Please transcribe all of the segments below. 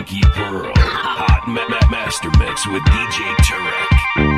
Funky Pearl. Hot ma- ma- Master Mix with DJ Tarek.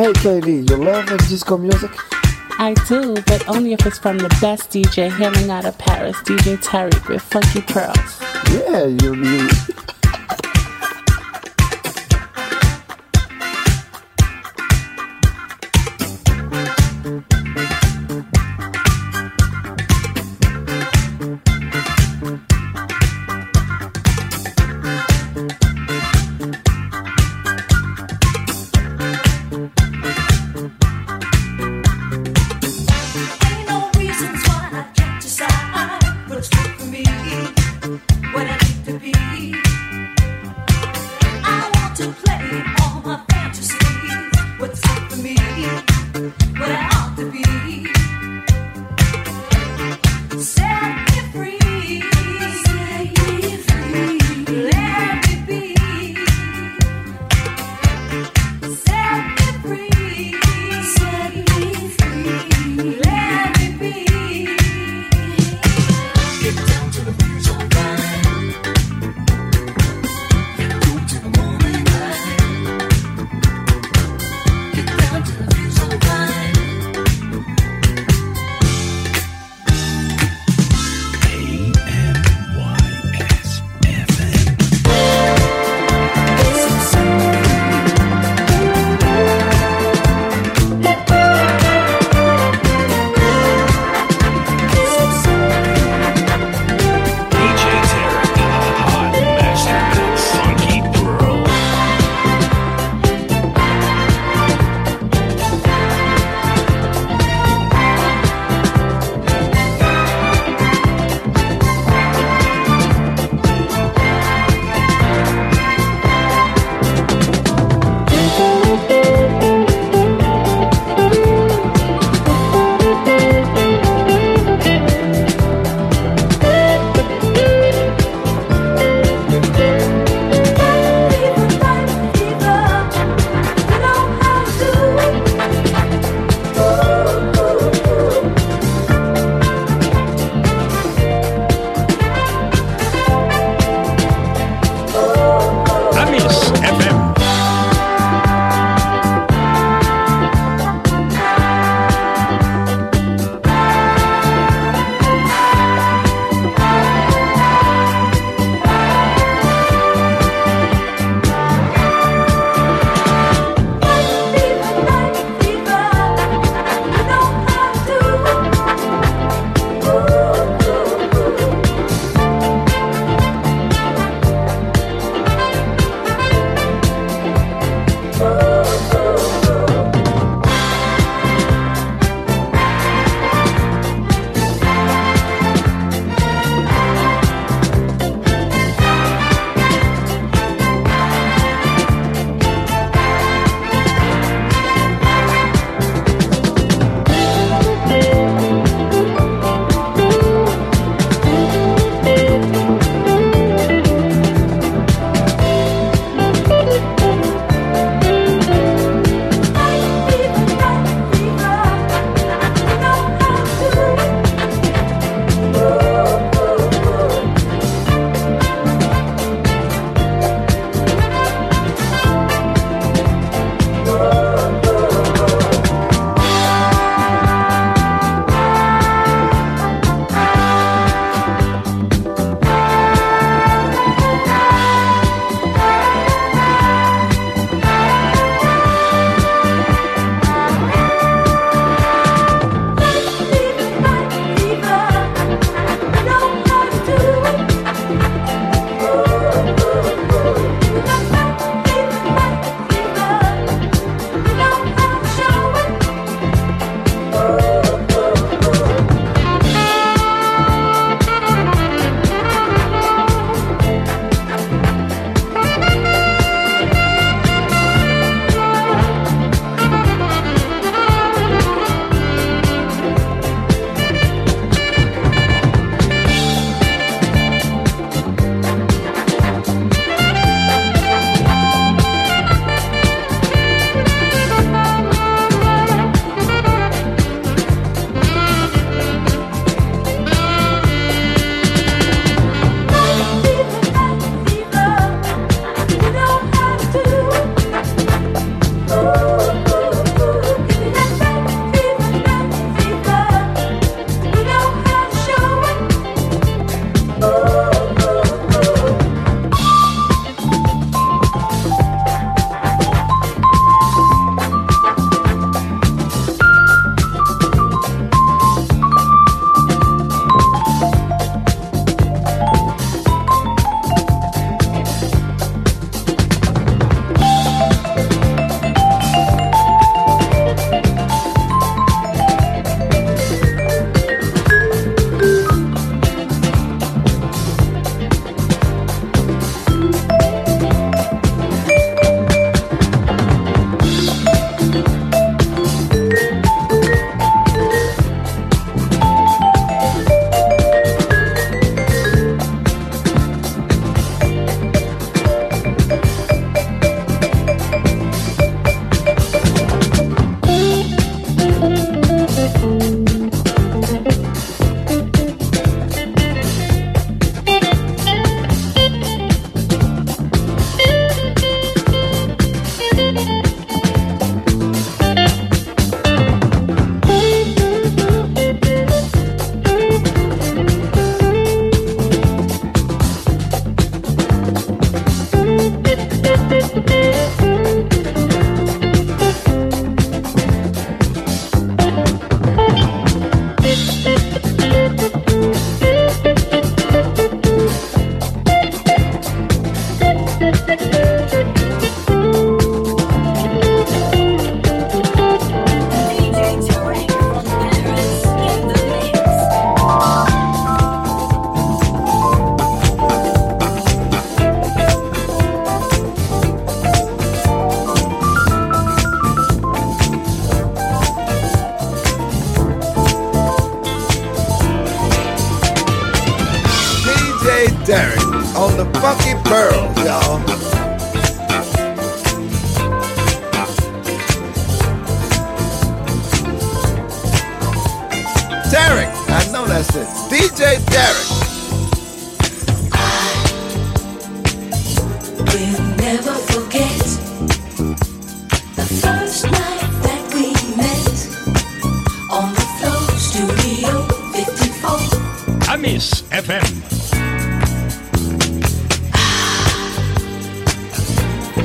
Hey Kaylee, you love disco music? I do, but only if it's from the best DJ hailing out of Paris, DJ Tarek with Funky Pearls. Yeah, you, you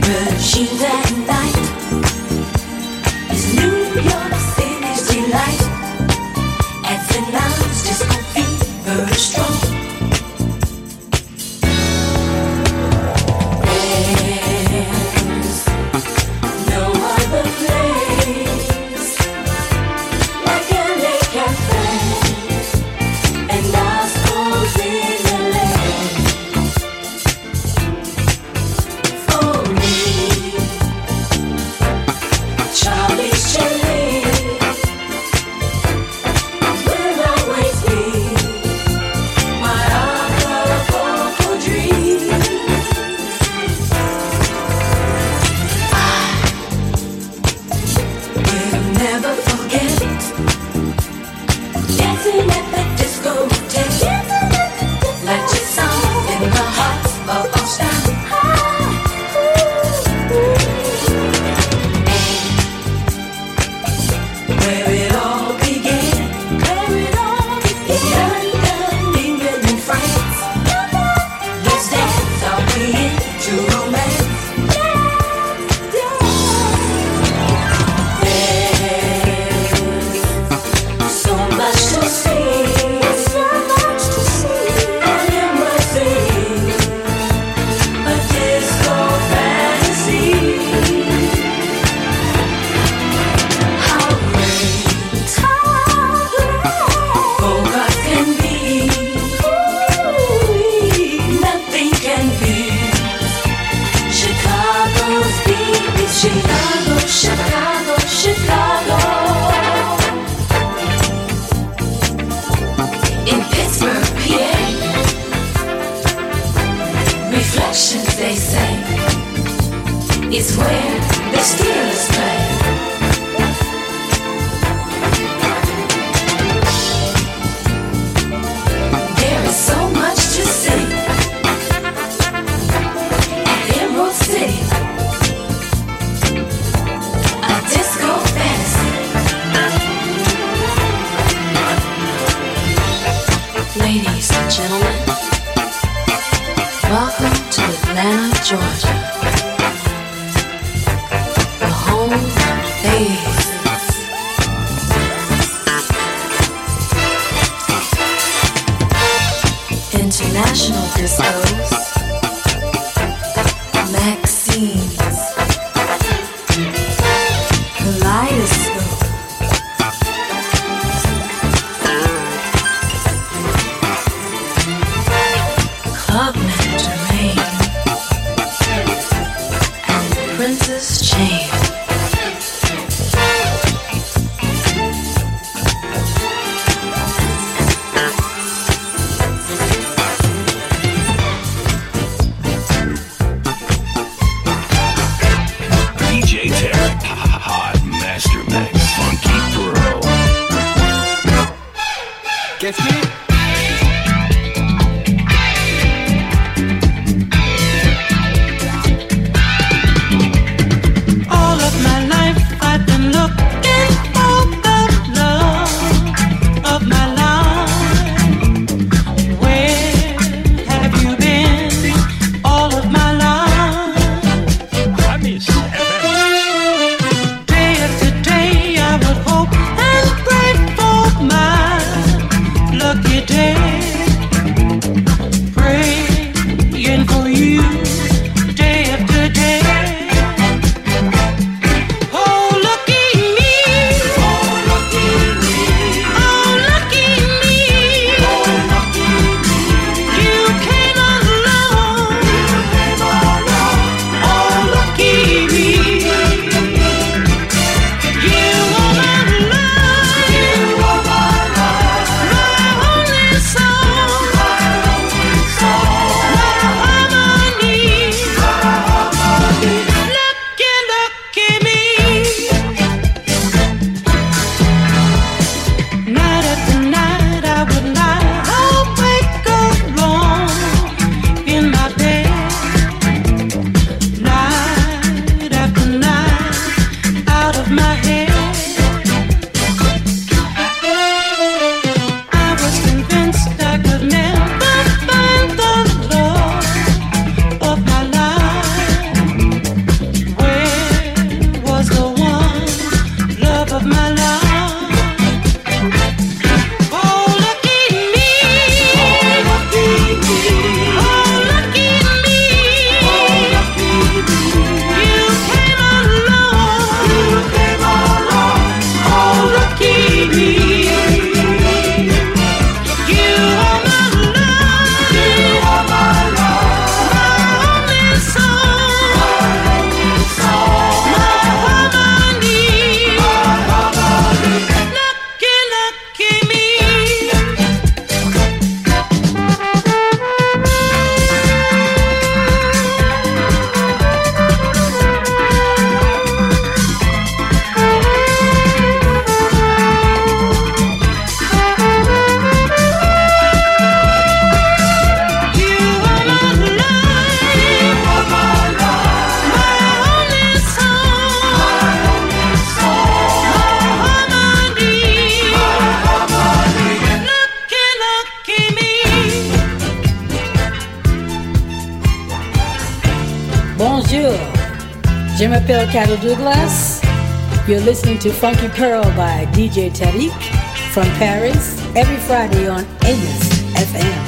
Virgin that night is New York to Funky Pearl by DJ Tarek from Paris every Friday on Amos FM.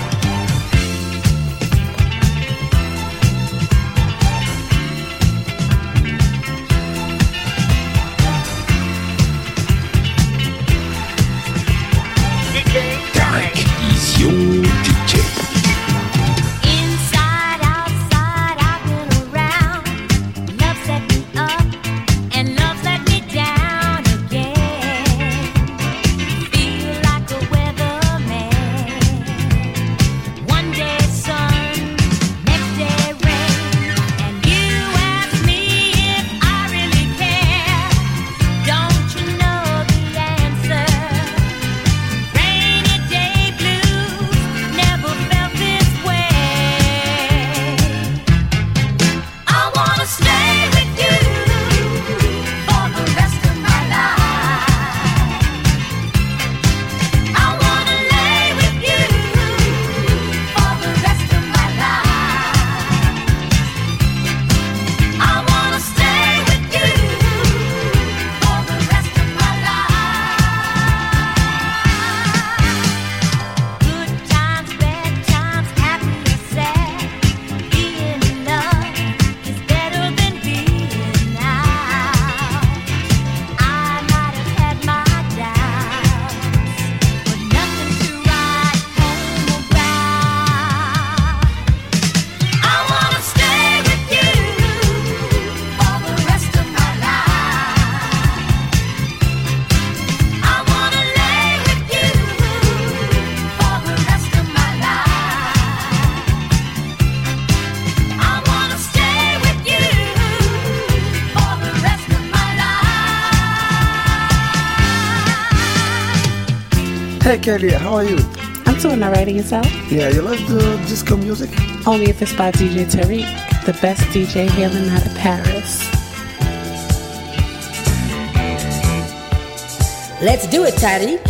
Kelly, how are you? I'm doing all right, and yourself? Yeah, you like the disco music? Only if it's by DJ Tarek, the best DJ hailing out of Paris. Let's do it, Tarek.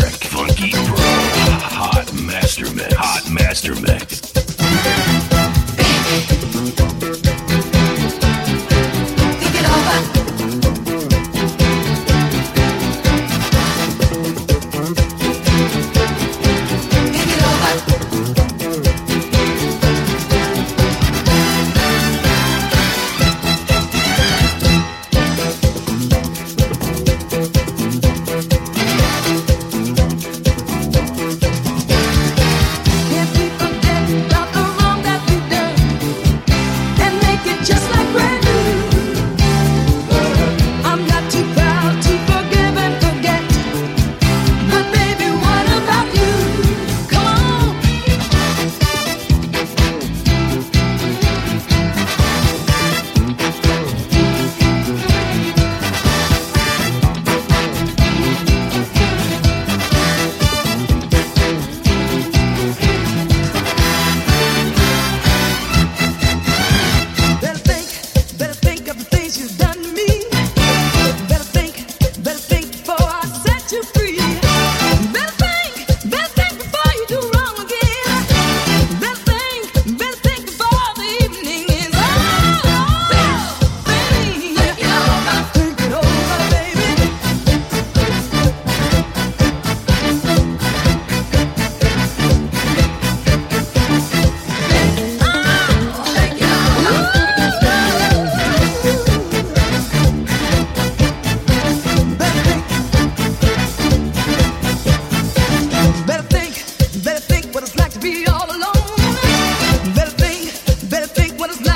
Funky Pro. Hot Master Mix. Hot Master Mix.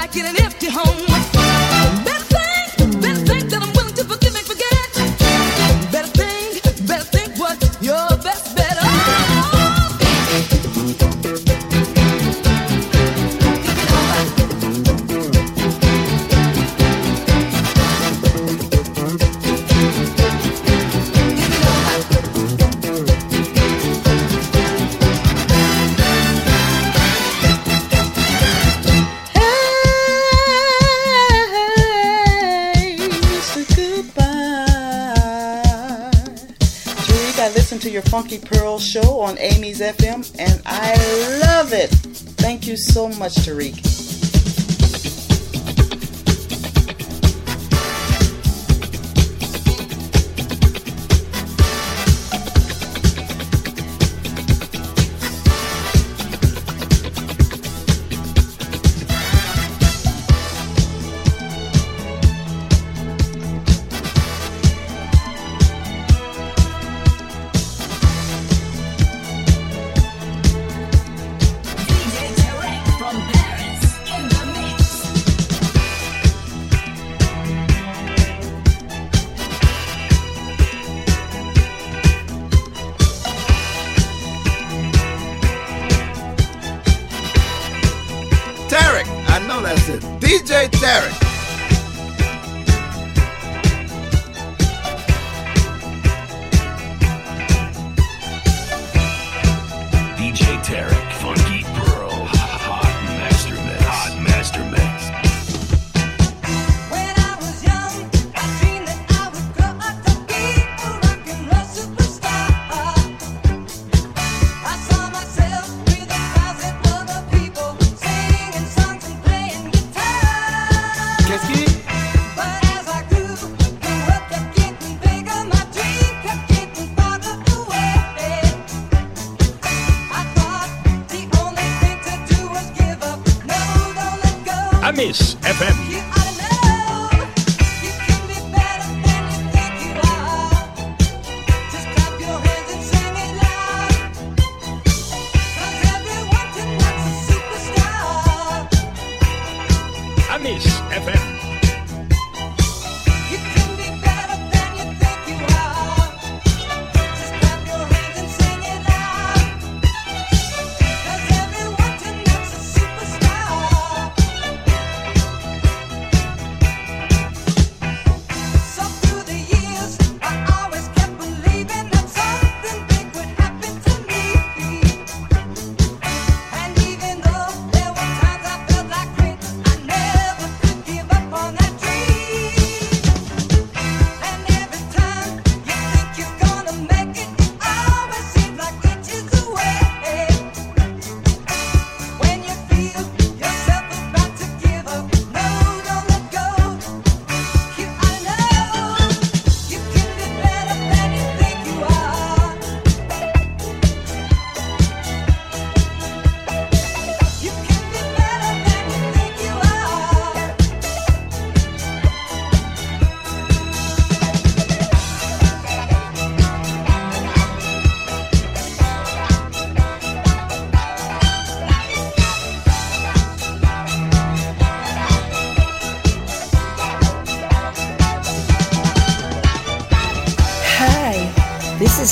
like in an empty home. so much, Tarek.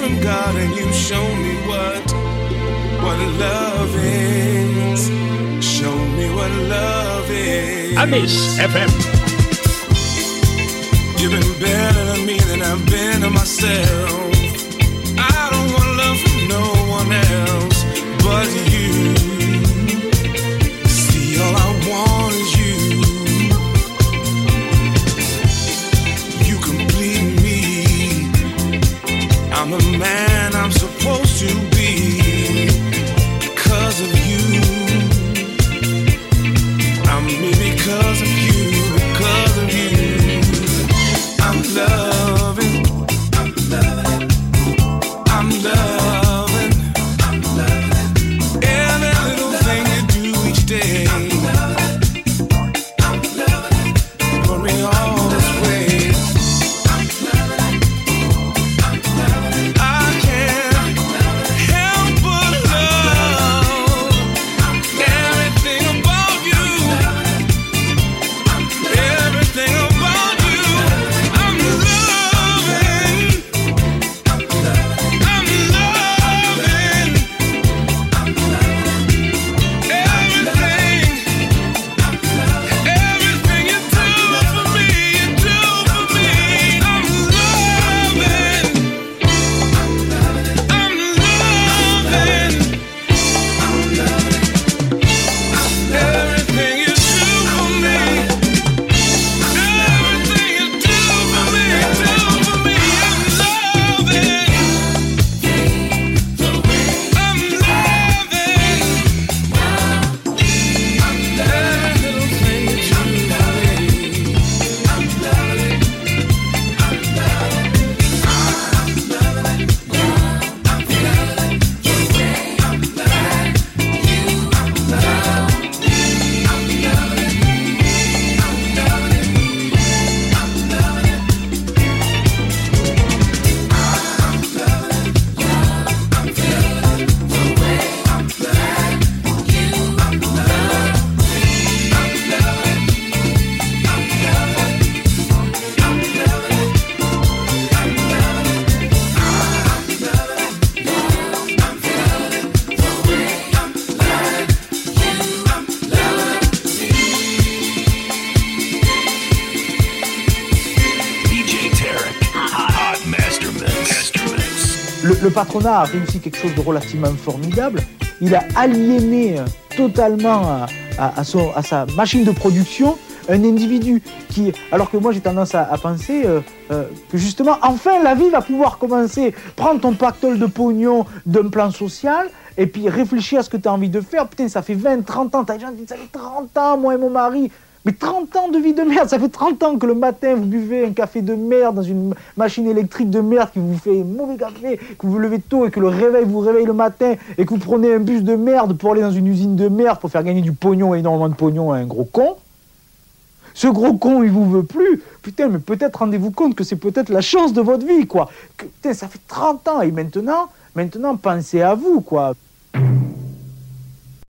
from God and you show me what what love is. Show me what love is. I miss FM. You've been better to me than I've been to myself. Le patronat a réussi quelque chose de relativement formidable. Il a aliéné euh, totalement à, à- sa machine de production un individu qui, alors que moi j'ai tendance à, penser euh, euh, que justement, enfin la vie va pouvoir commencer. Prends ton pactole de pognon d'un plan social et puis réfléchis à ce que tu as envie de faire. Putain, ça fait 20, 30 ans, t'as qui disent ça fait 30 ans, moi et mon mari. Mais 30 ans de vie de merde, ça fait 30 ans que le matin vous buvez un café de merde dans une machine électrique de merde qui vous fait mauvais café, que vous vous levez tôt et que le réveil vous réveille le matin et que vous prenez un bus de merde pour aller dans une usine de merde pour faire gagner du pognon, énormément de pognon à un gros con. Ce gros con, il vous veut plus. Putain, mais peut-être rendez-vous compte que c'est peut-être la chance de votre vie, quoi. Putain, ça fait 30 ans et maintenant, maintenant, pensez à vous, quoi.